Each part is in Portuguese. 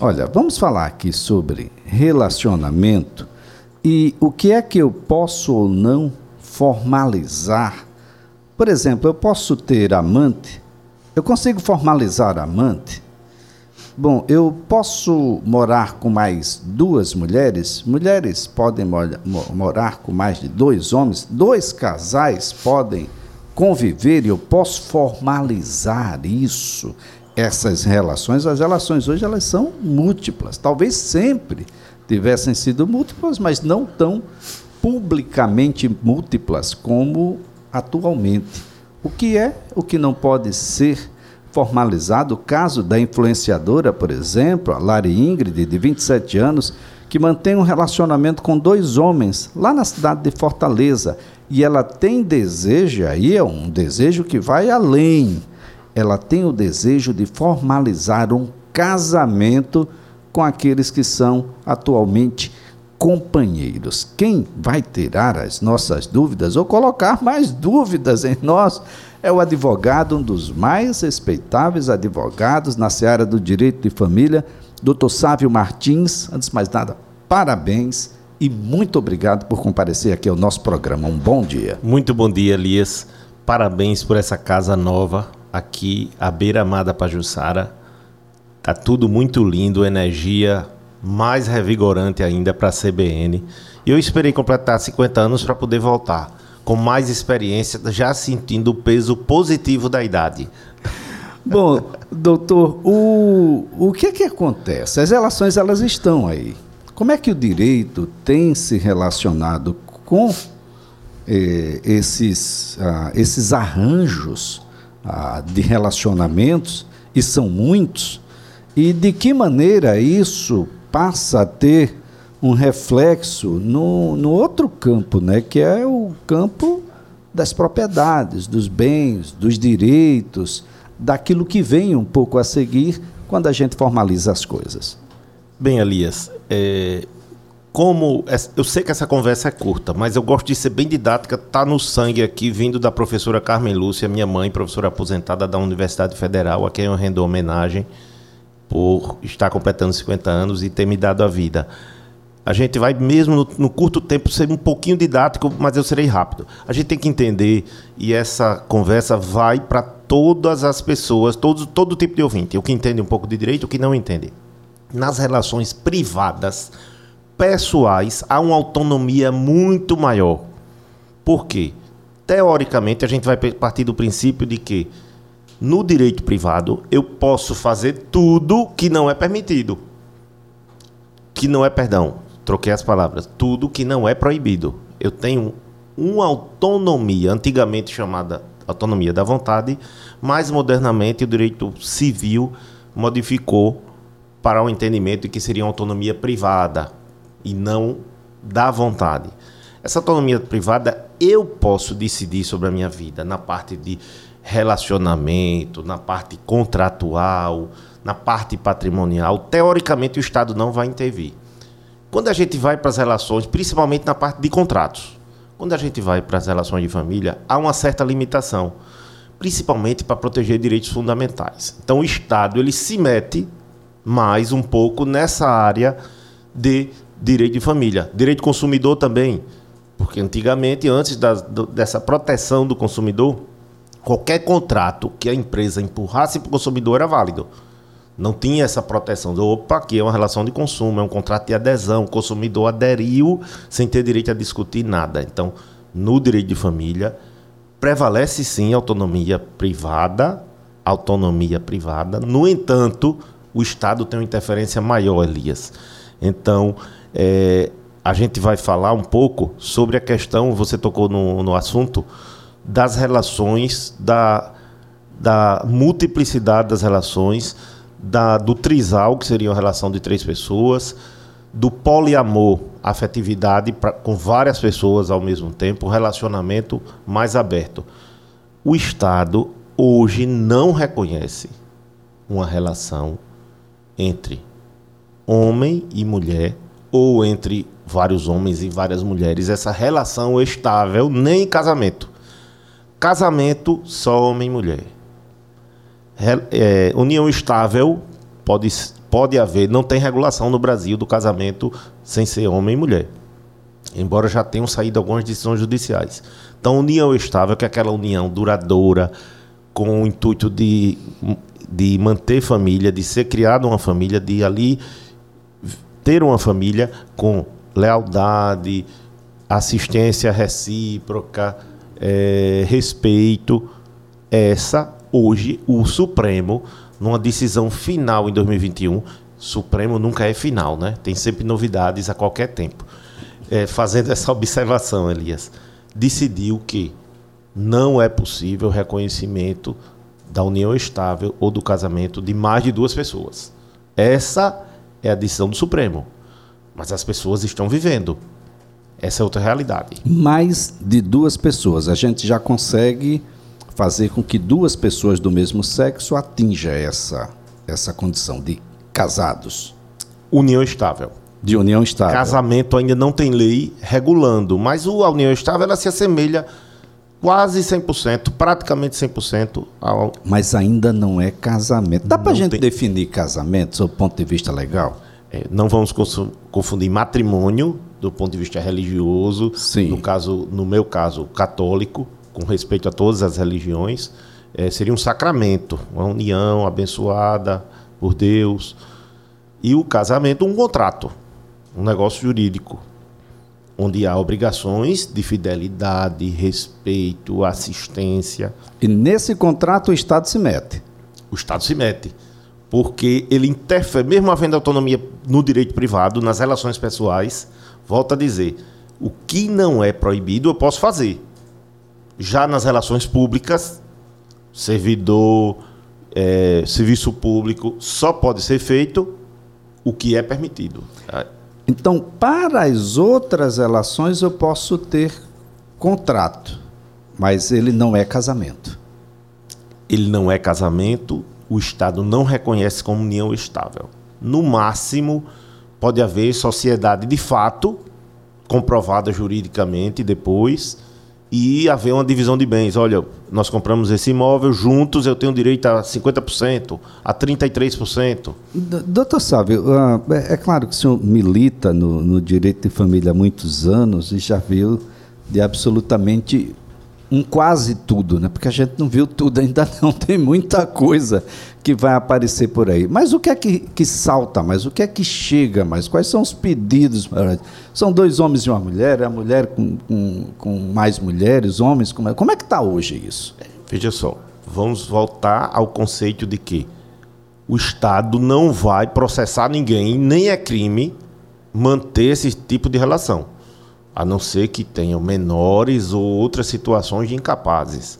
Olha, vamos falar aqui sobre relacionamento e o que é que eu posso ou não formalizar. Por exemplo, eu posso ter amante, eu consigo formalizar amante? Bom, eu posso morar com mais duas mulheres? Mulheres podem morar com mais de dois homens? Dois casais podem conviver e eu posso formalizar isso? Essas relações, as relações hoje elas são múltiplas. Talvez sempre tivessem sido múltiplas, mas não tão publicamente múltiplas como atualmente. O que é o que não pode ser formalizado? O caso da influenciadora, por exemplo, a Lari Ingrid, de 27 anos, que mantém um relacionamento com dois homens lá na cidade de Fortaleza. E ela tem desejo, aí é um desejo que vai além ela tem o desejo de formalizar um casamento com aqueles que são atualmente companheiros. Quem vai tirar as nossas dúvidas ou colocar mais dúvidas em nós é o advogado, um dos mais respeitáveis advogados na seara do direito de família, doutor Sávio Martins. Antes de mais nada, parabéns e muito obrigado por comparecer aqui ao nosso programa. Um bom dia. Muito bom dia, Elias. Parabéns por essa casa nova, aqui à beira-mar da Pajuçara. Tá tudo muito lindo, energia mais revigorante ainda para a CBN. E eu esperei completar 50 anos para poder voltar, com mais experiência, já sentindo o peso positivo da idade. Bom, doutor, o, o que é que acontece? As relações elas estão aí. Como é que o direito tem se relacionado com eh, esses, ah, esses arranjos de relacionamentos, e são muitos, e de que maneira isso passa a ter um reflexo no, no outro campo, né, que é o campo das propriedades, dos bens, dos direitos, daquilo que vem um pouco a seguir quando a gente formaliza as coisas. Bem, Elias, é, como eu sei que essa conversa é curta, mas eu gosto de ser bem didática, tá no sangue aqui, vindo da professora Carmen Lúcia, minha mãe, professora aposentada da Universidade Federal, a quem eu rendo homenagem por estar completando 50 anos e ter me dado a vida. A gente vai mesmo no, no, curto tempo ser um pouquinho didático, mas eu serei rápido. A gente tem que entender e essa conversa vai para todas as pessoas, todo, todo tipo de ouvinte, o que entende um pouco de direito, o que não entende. Nas relações privadas, pessoais há uma autonomia muito maior. Por quê? Teoricamente, a gente vai partir do princípio de que no direito privado eu posso fazer tudo que não é permitido. Que não é, perdão, troquei as palavras, tudo que não é proibido. Eu tenho uma autonomia, antigamente chamada autonomia da vontade, mais modernamente o direito civil modificou para o entendimento de que seria uma autonomia privada, e não da vontade. Essa autonomia privada, eu posso decidir sobre a minha vida na parte de relacionamento, na parte contratual, na parte patrimonial. Teoricamente, o Estado não vai intervir. Quando a gente vai para as relações, principalmente na parte de contratos, quando a gente vai para as relações de família, há uma certa limitação, principalmente para proteger direitos fundamentais. Então, o Estado ele se mete mais um pouco nessa área de direito de família. Direito do consumidor também, porque antigamente, antes da, do, dessa proteção do consumidor, qualquer contrato que a empresa empurrasse para o consumidor era válido. Não tinha essa proteção. Opa, aqui é uma relação de consumo, é um contrato de adesão. O consumidor aderiu sem ter direito a discutir nada. Então, no direito de família, prevalece sim autonomia privada, autonomia privada. No entanto, o Estado tem uma interferência maior, Elias. Então, é, a gente vai falar um pouco sobre a questão, você tocou no, no assunto, das relações, da, da multiplicidade das relações, da, do trisal, que seria uma relação de três pessoas, do poliamor, afetividade pra, com várias pessoas ao mesmo tempo, relacionamento mais aberto. O Estado hoje não reconhece uma relação entre homem e mulher ou entre vários homens e várias mulheres, essa relação estável, nem casamento. Casamento, só homem e mulher. É, união estável pode, pode haver, não tem regulação no Brasil do casamento sem ser homem e mulher. Embora já tenham saído algumas decisões judiciais. Então, união estável, que é aquela união duradoura, com o intuito de, de manter família, de ser criada uma família, de ali ter uma família com lealdade, assistência recíproca, é, respeito. Essa, hoje, o Supremo, numa decisão final em 2021, Supremo nunca é final, né? Tem sempre novidades a qualquer tempo. É, fazendo essa observação, Elias, decidiu que não é possível reconhecimento da união estável ou do casamento de mais de duas pessoas. Essa é a decisão do Supremo. Mas as pessoas estão vivendo. Essa é outra realidade. Mais de duas pessoas. A gente já consegue fazer com que duas pessoas do mesmo sexo atinja essa, essa condição de casados. União estável. De união estável. Casamento ainda não tem lei regulando, mas a união estável ela se assemelha quase 100%, praticamente 100% ao... Mas ainda não é casamento. Dá para a gente tem... definir casamento do ponto de vista legal? É, não vamos confundir matrimônio do ponto de vista religioso, Sim. no caso, no meu caso, católico, com respeito a todas as religiões, é, seria um sacramento, uma união abençoada por Deus. E o casamento, um contrato, um negócio jurídico, onde há obrigações de fidelidade, respeito, assistência. E nesse contrato o Estado se mete. O Estado se mete. Porque ele interfere, mesmo havendo autonomia no direito privado, nas relações pessoais, volta a dizer, o que não é proibido eu posso fazer. Já nas relações públicas, servidor, é, serviço público, só pode ser feito o que é permitido. Então, para as outras relações, eu posso ter contrato, mas ele não é casamento. Ele não é casamento, o Estado não reconhece como união estável. No máximo, pode haver sociedade de fato, comprovada juridicamente depois, e haver uma divisão de bens. Olha, nós compramos esse imóvel juntos, eu tenho direito a 50%, a 33%. Doutor Sábio, ah, é, é claro que o senhor milita no, no direito de família há muitos anos e já viu de absolutamente um quase tudo, né? Porque a gente não viu tudo, ainda não tem muita coisa que vai aparecer por aí. Mas o que é que, que salta mais? O que é que chega mais? Quais são os pedidos? São dois homens e uma mulher, a mulher com, com, com mais mulheres, homens com mais... Como é que está hoje isso? Veja só, vamos voltar ao conceito de que o Estado não vai processar ninguém, nem é crime manter esse tipo de relação a não ser que tenham menores ou outras situações de incapazes.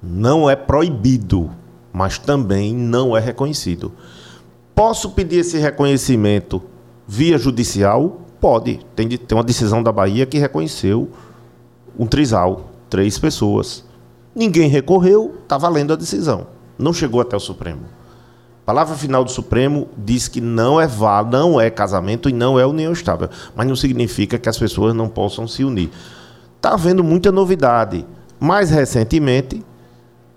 Não é proibido, mas também não é reconhecido. Posso pedir esse reconhecimento via judicial? Pode. Tem, tem uma decisão da Bahia que reconheceu um trisal, três pessoas. Ninguém recorreu, está valendo a decisão. Não chegou até o Supremo palavra final do Supremo diz que não é vá, não é casamento e não é união estável, mas não significa que as pessoas não possam se unir. Está havendo muita novidade. Mais recentemente,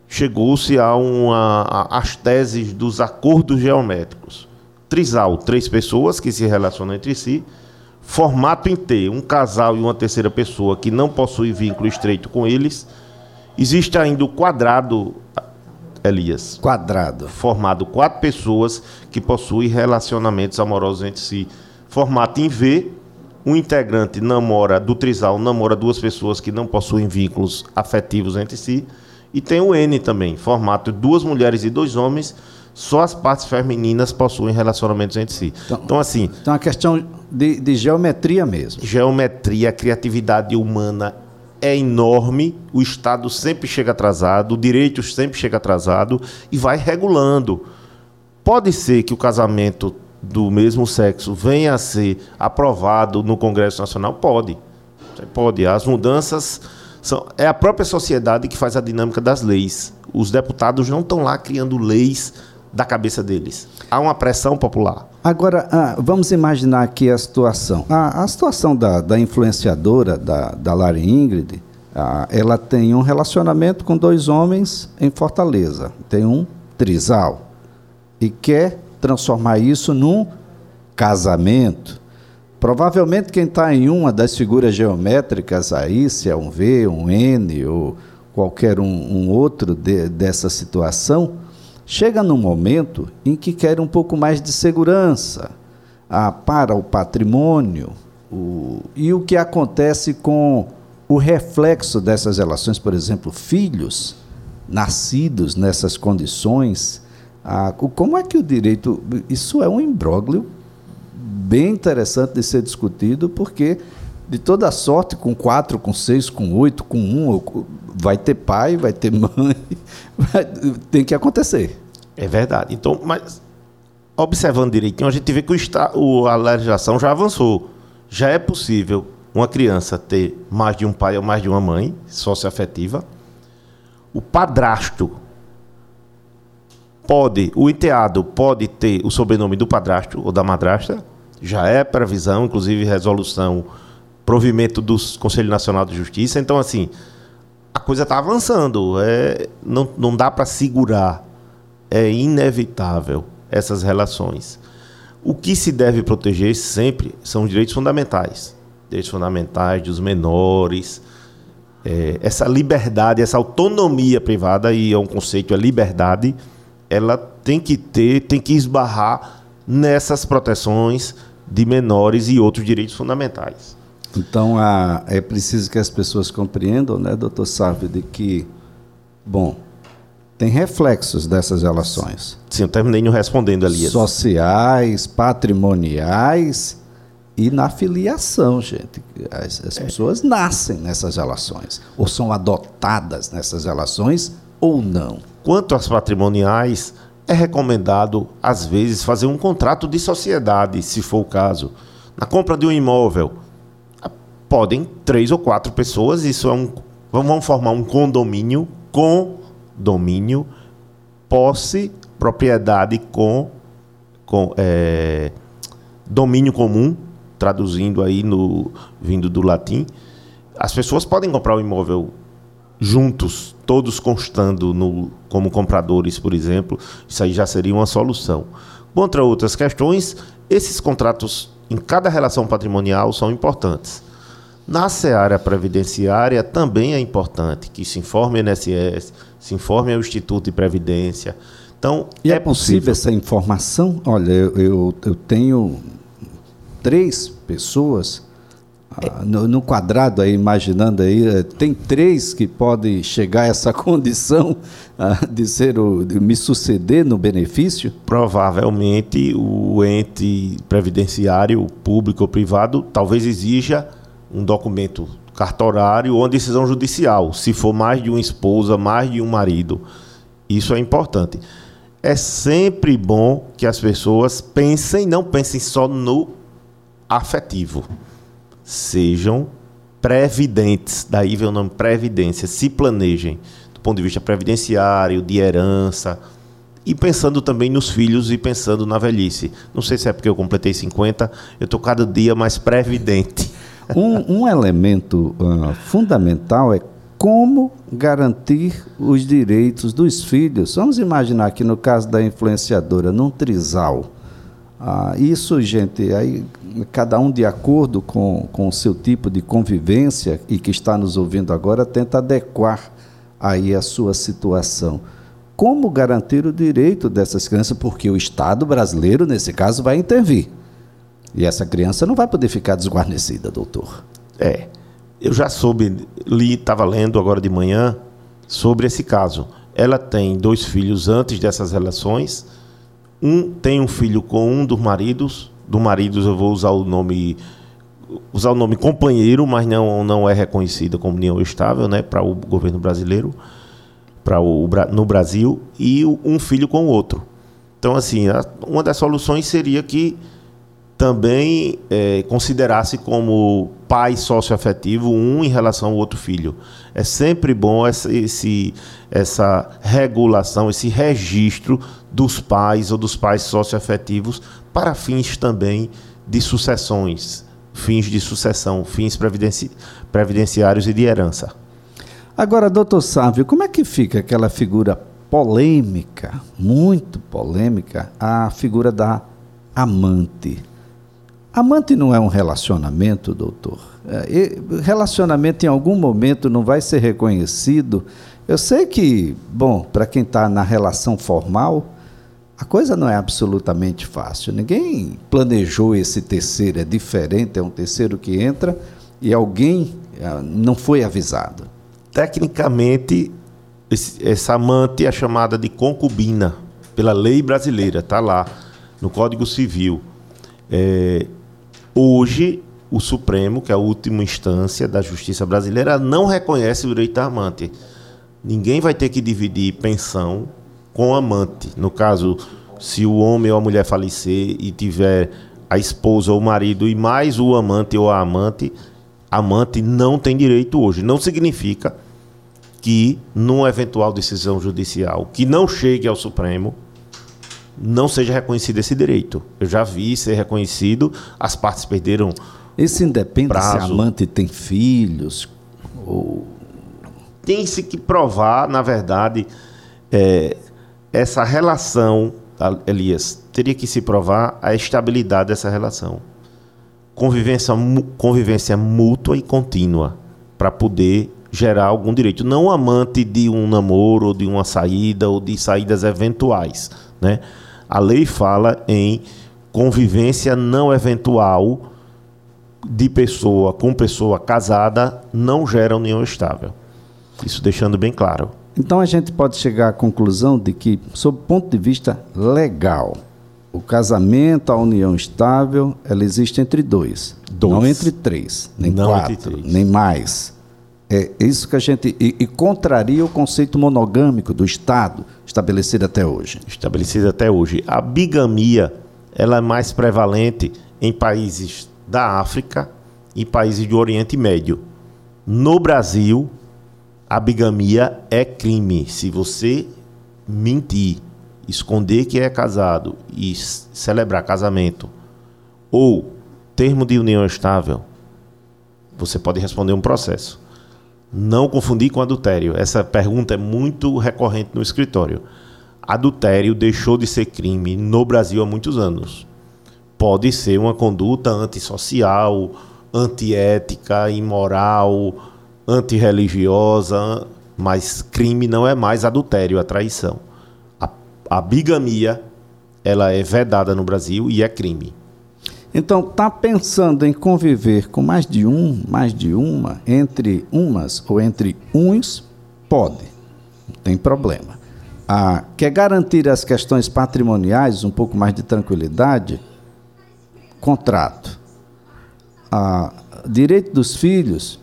chegou-se a a, as teses dos acordos geométricos. Trisal, três pessoas que se relacionam entre si. Formato em T, um casal e uma terceira pessoa que não possui vínculo estreito com eles. Existe ainda o quadrado Elias. Quadrado. Formado quatro pessoas que possuem relacionamentos amorosos entre si. Formato em V, um integrante namora, do trisal namora duas pessoas que não possuem vínculos afetivos entre si. E tem o N também, formato duas mulheres e dois homens, só as partes femininas possuem relacionamentos entre si. Então, então assim. Então, a questão de, de geometria mesmo. Geometria, criatividade humana é enorme, o Estado sempre chega atrasado, o direito sempre chega atrasado e vai regulando. Pode ser que o casamento do mesmo sexo venha a ser aprovado no Congresso Nacional? Pode. Pode. As mudanças são. É a própria sociedade que faz a dinâmica das leis. Os deputados não estão lá criando leis da cabeça deles. Há uma pressão popular. Agora, ah, vamos imaginar aqui a situação. A, situação da, da, influenciadora, da, da Ingrid, ah, ela tem um relacionamento com dois homens em Fortaleza. Tem um trisal. E quer transformar isso num casamento. Provavelmente quem está em uma das figuras geométricas aí, se é um V, um N ou qualquer um, um outro de, dessa situação, chega num momento em que quer um pouco mais de segurança ah, para o patrimônio. O, e o que acontece com o reflexo dessas relações, por exemplo, filhos nascidos nessas condições, ah, como é que o direito. Isso é um imbróglio bem interessante de ser discutido, porque de toda sorte, com quatro, com seis, com oito, com um, vai ter pai, vai ter mãe, vai, tem que acontecer. É verdade. Então, mas observando direitinho, a gente vê que o, o, a legislação já avançou. Já é possível uma criança ter mais de um pai ou mais de uma mãe, socioafetiva. O padrasto pode, o enteado pode ter o sobrenome do padrasto ou da madrasta, já é previsão, inclusive resolução, provimento do Conselho Nacional de Justiça. Então, assim, a coisa está avançando. É, não, não dá para segurar. É inevitável essas relações. O que se deve proteger sempre são os direitos fundamentais. Direitos fundamentais dos menores, é, essa liberdade, essa autonomia privada, e é um conceito, a liberdade, ela tem que ter, tem que esbarrar nessas proteções de menores e outros direitos fundamentais. Então, a, é preciso que as pessoas compreendam, né, doutor Sávio, de que, bom, tem reflexos dessas relações. Sim, eu terminei não respondendo ali. Sociais, patrimoniais e na filiação, gente. As, as é. pessoas nascem nessas relações, ou são adotadas nessas relações, ou não. Quanto às patrimoniais, é recomendado, às vezes, fazer um contrato de sociedade, se for o caso. Na compra de um imóvel, podem três ou quatro pessoas, isso é um. Vamos formar um condomínio com domínio, posse, propriedade com, com é, domínio comum, traduzindo aí no vindo do latim. As pessoas podem comprar o imóvel juntos, todos constando no, como compradores, por exemplo, isso aí já seria uma solução. Contra outras questões, esses contratos em cada relação patrimonial são importantes. Na seara previdenciária também é importante que se informe o INSS, se informe o Instituto de Previdência. Então, e é, é possível, possível essa informação? Olha, eu, eu, eu tenho três pessoas ah, no, no, quadrado aí, imaginando aí, eh, tem três que podem chegar a essa condição ah, de ser o, de me suceder no benefício? Provavelmente o ente previdenciário, público ou privado, talvez exija um documento cartorário ou uma decisão judicial, se for mais de uma esposa, mais de um marido. Isso é importante. É sempre bom que as pessoas pensem, não pensem só no afetivo sejam previdentes, daí vem o nome previdência, se planejem do ponto de vista previdenciário, de herança, e pensando também nos filhos e pensando na velhice. Não sei se é porque eu completei 50, eu estou cada dia mais previdente. Um, um elemento uh, fundamental é como garantir os direitos dos filhos. Vamos imaginar que no caso da influenciadora, num trisal, ah, isso, gente, aí cada um de acordo com, com o seu tipo de convivência e que está nos ouvindo agora, tenta adequar aí a sua situação. Como garantir o direito dessas crianças? Porque o Estado brasileiro, nesse caso, vai intervir. E essa criança não vai poder ficar desguarnecida, doutor. É. Eu já soube, li, estava lendo agora de manhã sobre esse caso. Ela tem dois filhos antes dessas relações um tem um filho com um dos maridos, do marido eu vou usar o nome usar o nome companheiro, mas não não é reconhecida como união estável, né, para o governo brasileiro, para o no Brasil e um filho com o outro. Então assim, uma das soluções seria que também é, considerasse como pai socioafetivo um em relação ao outro filho. É sempre bom essa, esse, essa regulação, esse registro dos pais ou dos pais socioafetivos para fins também de sucessões, fins de sucessão, fins previdenci previdenciários e de herança. Agora, doutor Sávio, como é que fica aquela figura polêmica, muito polêmica, a figura da amante. Amante não é um relacionamento, doutor. É, relacionamento em algum momento não vai ser reconhecido. Eu sei que, bom, para quem está na relação formal, a coisa não é absolutamente fácil. Ninguém planejou esse terceiro, é diferente, é um terceiro que entra e alguém é, não foi avisado. Tecnicamente, esse, essa amante é chamada de concubina pela lei brasileira, está lá no Código Civil. É, hoje, o Supremo, que é a última instância da justiça brasileira, não reconhece o direito da amante. Ninguém vai ter que dividir pensão com amante. No caso, se o homem ou a mulher falecer e tiver a esposa ou o marido e mais o amante ou a amante, amante não tem direito hoje. Não significa que, numa eventual decisão judicial que não chegue ao Supremo, não seja reconhecido esse direito. Eu já vi ser reconhecido, as partes perderam. Isso independe prazo. se a amante tem filhos ou. Tem-se que provar, na verdade, é, essa relação, Elias, teria que se provar a estabilidade dessa relação. Convivência, convivência mútua e contínua para poder gerar algum direito. Não amante de um namoro, ou de uma saída, ou de saídas eventuais. Né? A lei fala em convivência não eventual de pessoa com pessoa casada não gera união estável. Isso deixando bem claro. Então a gente pode chegar à conclusão de que, sob o ponto de vista legal, o casamento, a união estável, ela existe entre dois, dois. não entre três, nem não quatro, nem mais. É isso que a gente. E, e, contraria o conceito monogâmico do Estado estabelecido até hoje. Estabelecido até hoje. A bigamia ela é mais prevalente em países da África e países do Oriente Médio. No Brasil, a bigamia é crime. Se você mentir, esconder que é casado e celebrar casamento ou termo de união estável, você pode responder um processo. Não confundir com adultério. Essa pergunta é muito recorrente no escritório. Adultério deixou de ser crime no Brasil há muitos anos. Pode ser uma conduta antissocial, antiética, imoral, antirreligiosa, mas crime não é mais adultério, é traição. A, a bigamia ela é vedada no Brasil e é crime. Então, tá pensando em conviver com mais de um, mais de uma, entre umas ou entre uns? Pode, não tem problema. Ah, quer garantir as questões patrimoniais, um pouco mais de tranquilidade? Contrato. Ah, direito dos filhos,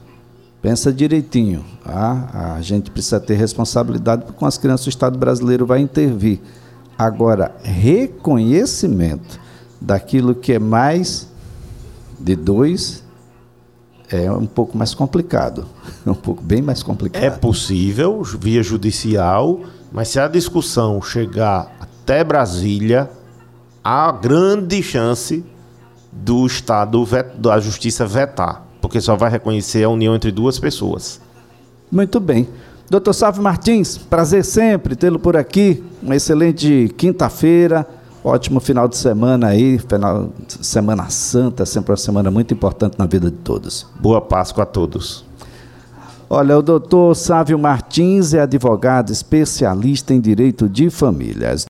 pensa direitinho. Ah, a gente precisa ter responsabilidade com as crianças, o Estado brasileiro vai intervir. Agora, reconhecimento daquilo que é mais de dois é um pouco mais complicado. É um pouco bem mais complicado. É possível, via judicial, mas se a discussão chegar até Brasília, há grande chance do Estado, da Justiça vetar, porque só vai reconhecer a união entre duas pessoas. Muito bem. Doutor Sávio Martins, prazer sempre tê-lo por aqui. Uma excelente quinta-feira. Ótimo final de semana aí, final Semana Santa, sempre uma semana muito importante na vida de todos. Boa Páscoa a todos. Olha, o doutor Sávio Martins é advogado especialista em direito de famílias.